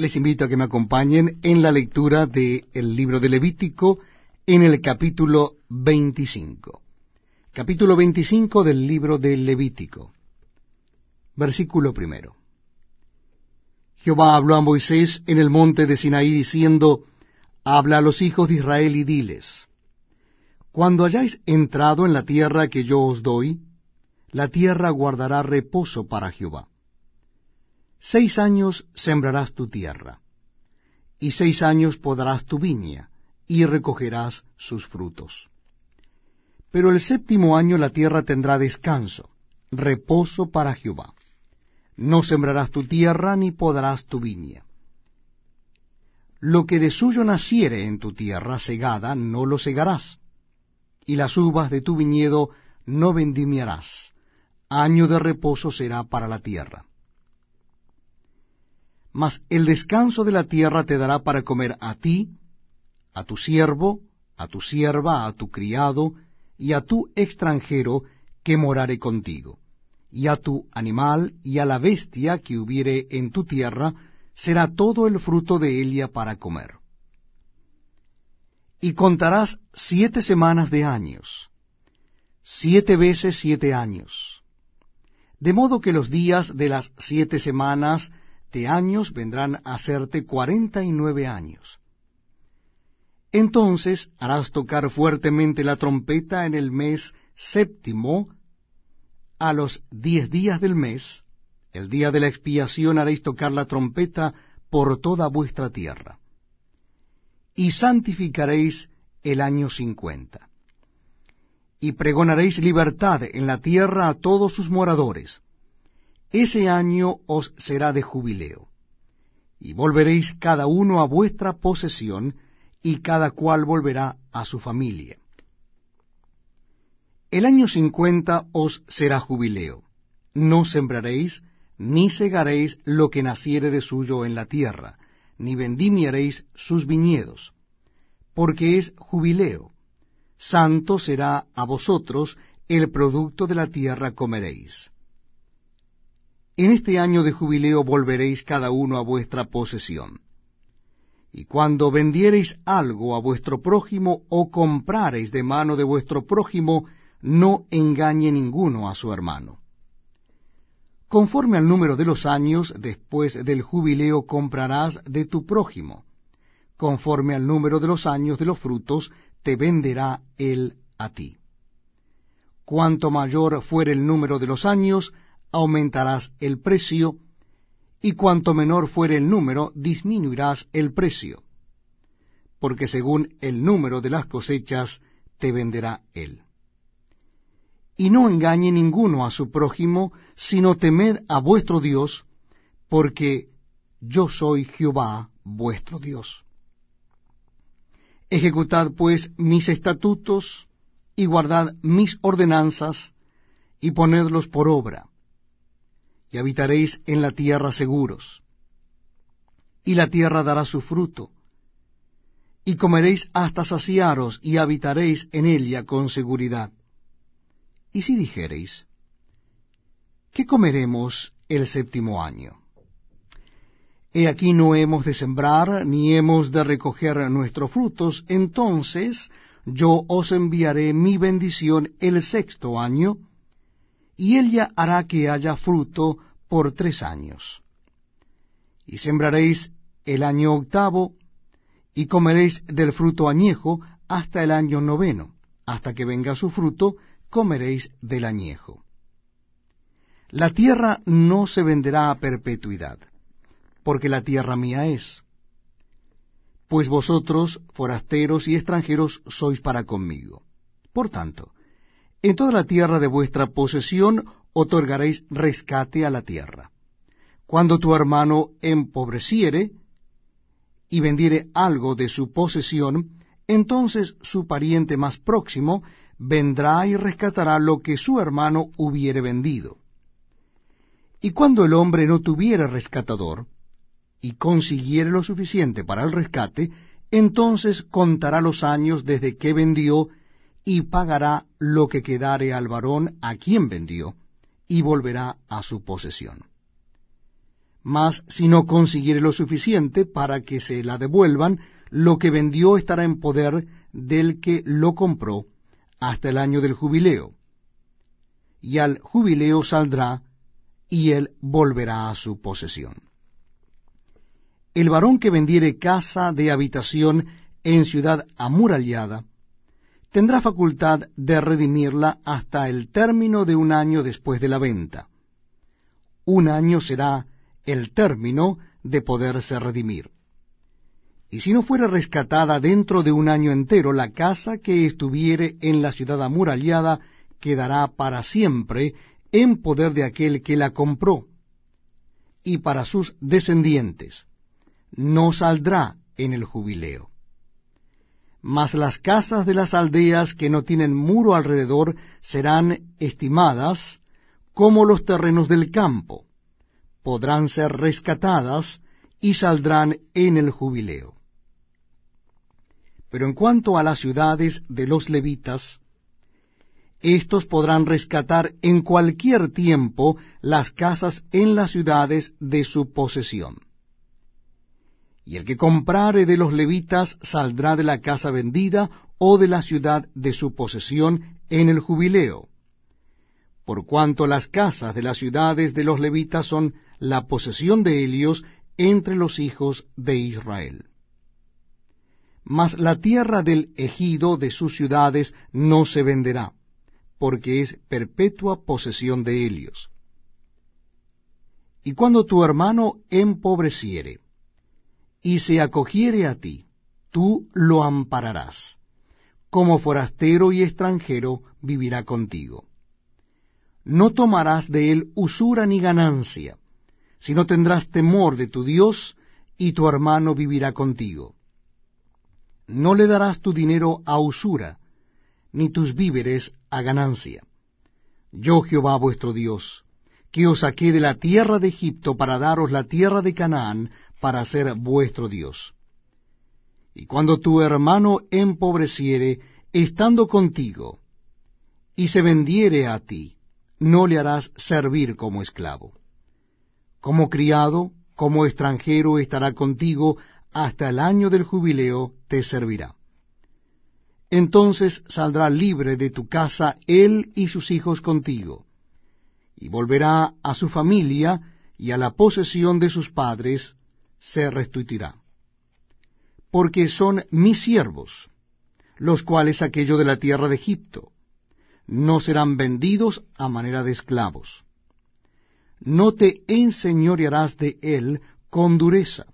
les invito a que me acompañen en la lectura del libro de Levítico en el capítulo 25. Capítulo 25 del libro de Levítico. Versículo primero. Jehová habló a Moisés en el monte de Sinaí diciendo, Habla a los hijos de Israel y diles, Cuando hayáis entrado en la tierra que yo os doy, la tierra guardará reposo para Jehová Seis años sembrarás tu tierra, y seis años podarás tu viña, y recogerás sus frutos. Pero el séptimo año la tierra tendrá descanso, reposo para Jehová. No sembrarás tu tierra ni podarás tu viña. Lo que de suyo naciere en tu tierra segada, no lo segarás, y las uvas de tu viñedo no vendimiarás. Año de reposo será para la tierra mas el descanso de la tierra te dará para comer a ti, a tu siervo, a tu sierva, a tu criado, y a tu extranjero que morare contigo, y a tu animal y a la bestia que hubiere en tu tierra, será todo el fruto de ella para comer. Y contarás siete semanas de años, siete veces siete años, de modo que los días de las siete semanas años vendrán a hacerte cuarenta y nueve años. Entonces harás tocar fuertemente la trompeta en el mes séptimo, a los diez días del mes, el día de la expiación haréis tocar la trompeta por toda vuestra tierra. Y santificaréis el año cincuenta. Y pregonaréis libertad en la tierra a todos sus moradores ese año os será de jubileo, y volveréis cada uno a vuestra posesión, y cada cual volverá a su familia. El año cincuenta os será jubileo, no sembraréis, ni segaréis lo que naciere de suyo en la tierra, ni vendimiaréis sus viñedos, porque es jubileo. Santo será a vosotros, el producto de la tierra comeréis. En este año de jubileo volveréis cada uno a vuestra posesión. Y cuando vendiereis algo a vuestro prójimo o comprareis de mano de vuestro prójimo, no engañe ninguno a su hermano. Conforme al número de los años, después del jubileo comprarás de tu prójimo. Conforme al número de los años de los frutos, te venderá él a ti. Cuanto mayor fuere el número de los años, aumentarás el precio, y cuanto menor fuere el número, disminuirás el precio, porque según el número de las cosechas te venderá él. Y no engañe ninguno a su prójimo, sino temed a vuestro Dios, porque yo soy Jehová vuestro Dios. Ejecutad pues mis estatutos y guardad mis ordenanzas y ponedlos por obra y habitaréis en la tierra seguros. Y la tierra dará su fruto, y comeréis hasta saciaros, y habitaréis en ella con seguridad. Y si dijereis, ¿qué comeremos el séptimo año? He aquí no hemos de sembrar, ni hemos de recoger nuestros frutos, entonces yo os enviaré mi bendición el sexto año, y ella hará que haya fruto por tres años. Y sembraréis el año octavo, y comeréis del fruto añejo hasta el año noveno, hasta que venga su fruto, comeréis del añejo. La tierra no se venderá a perpetuidad, porque la tierra mía es. Pues vosotros, forasteros y extranjeros, sois para conmigo. Por tanto, en toda la tierra de vuestra posesión otorgaréis rescate a la tierra. Cuando tu hermano empobreciere y vendiere algo de su posesión, entonces su pariente más próximo vendrá y rescatará lo que su hermano hubiere vendido. Y cuando el hombre no tuviere rescatador, y consiguiere lo suficiente para el rescate, entonces contará los años desde que vendió y pagará lo que quedare al varón a quien vendió, y volverá a su posesión. mas si no consiguiere lo suficiente para que se la devuelvan, lo que vendió estará en poder del que lo compró hasta el año del jubileo. Y al jubileo saldrá, y él volverá a su posesión. El varón que vendiere casa de habitación en ciudad amurallada, tendrá facultad de redimirla hasta el término de un año después de la venta. Un año será el término de poderse redimir. Y si no fuera rescatada dentro de un año entero, la casa que estuviere en la ciudad amurallada quedará para siempre en poder de aquel que la compró, y para sus descendientes. No saldrá en el jubileo. Mas las casas de las aldeas que no tienen muro alrededor serán estimadas como los terrenos del campo, podrán ser rescatadas y saldrán en el jubileo. Pero en cuanto a las ciudades de los levitas, éstos podrán rescatar en cualquier tiempo las casas en las ciudades de su posesión. Y el que comprare de los levitas saldrá de la casa vendida o de la ciudad de su posesión en el jubileo, por cuanto las casas de las ciudades de los levitas son la posesión de ellos entre los hijos de Israel. Mas la tierra del ejido de sus ciudades no se venderá, porque es perpetua posesión de ellos. Y cuando tu hermano empobreciere, y se acogiere a ti, tú lo ampararás. Como forastero y extranjero vivirá contigo no tomarás de él usura ni ganancia, sino tendrás temor de tu Dios, y tu hermano vivirá contigo. No le darás tu dinero a usura, ni tus víveres a ganancia. Yo Jehová vuestro Dios, que os saqué de la tierra de Egipto para daros la tierra de Canaán, para ser vuestro Dios. Y cuando tu hermano empobreciere, estando contigo, y se vendiere a ti, no le harás servir como esclavo. Como criado, como extranjero estará contigo, hasta el año del jubileo te servirá. Entonces saldrá libre de tu casa él y sus hijos contigo, y volverá a su familia y a la posesión de sus padres se restituirá. Porque son mis siervos, los cuales aquello de la tierra de Egipto, no serán vendidos a manera de esclavos. No te enseñorearás de él con dureza,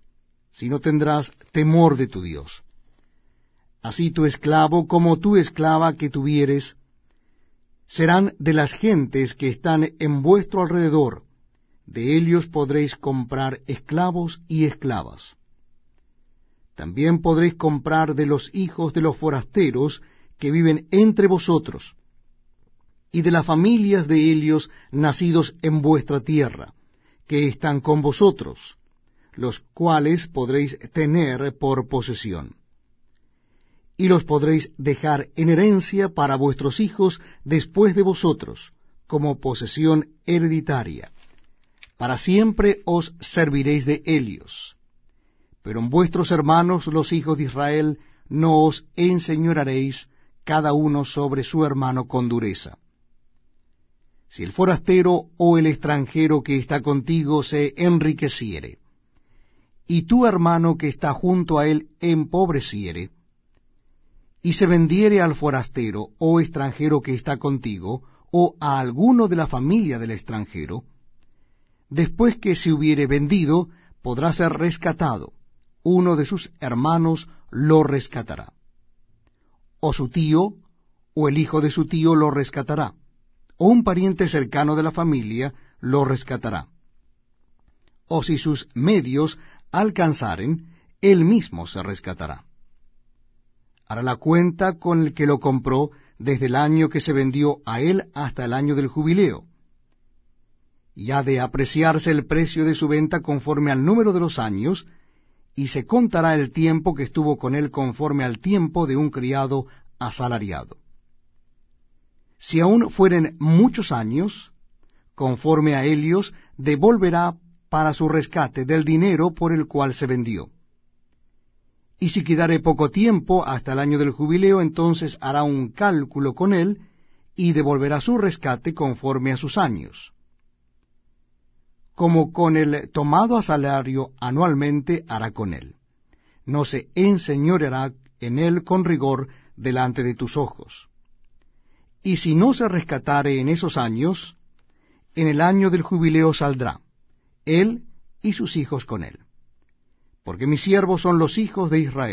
sino tendrás temor de tu Dios. Así tu esclavo como tu esclava que tuvieres, serán de las gentes que están en vuestro alrededor, de ellos podréis comprar esclavos y esclavas. También podréis comprar de los hijos de los forasteros que viven entre vosotros, y de las familias de ellos nacidos en vuestra tierra, que están con vosotros, los cuales podréis tener por posesión. Y los podréis dejar en herencia para vuestros hijos después de vosotros, como posesión hereditaria. Para siempre os serviréis de ellos. Pero en vuestros hermanos los hijos de Israel no os enseñoraréis cada uno sobre su hermano con dureza si el forastero o el extranjero que está contigo se enriqueciere, y tu hermano que está junto a él empobreciere, y se vendiere al forastero o extranjero que está contigo, o a alguno de la familia del extranjero, después que se hubiere vendido, podrá ser rescatado, uno de sus hermanos lo rescatará. O su tío, o el hijo de su tío lo rescatará o un pariente cercano de la familia lo rescatará. O si sus medios alcanzaren, él mismo se rescatará. Hará la cuenta con el que lo compró desde el año que se vendió a él hasta el año del jubileo. Y ha de apreciarse el precio de su venta conforme al número de los años, y se contará el tiempo que estuvo con él conforme al tiempo de un criado asalariado. Si aún fueren muchos años, conforme a Helios, devolverá para su rescate del dinero por el cual se vendió. Y si quedare poco tiempo hasta el año del jubileo, entonces hará un cálculo con él y devolverá su rescate conforme a sus años. Como con el tomado a salario anualmente hará con él. No se enseñoreará en él con rigor delante de tus ojos. Y si no se rescatare en esos años, en el año del jubileo saldrá, él y sus hijos con él. Porque mis siervos son los hijos de Israel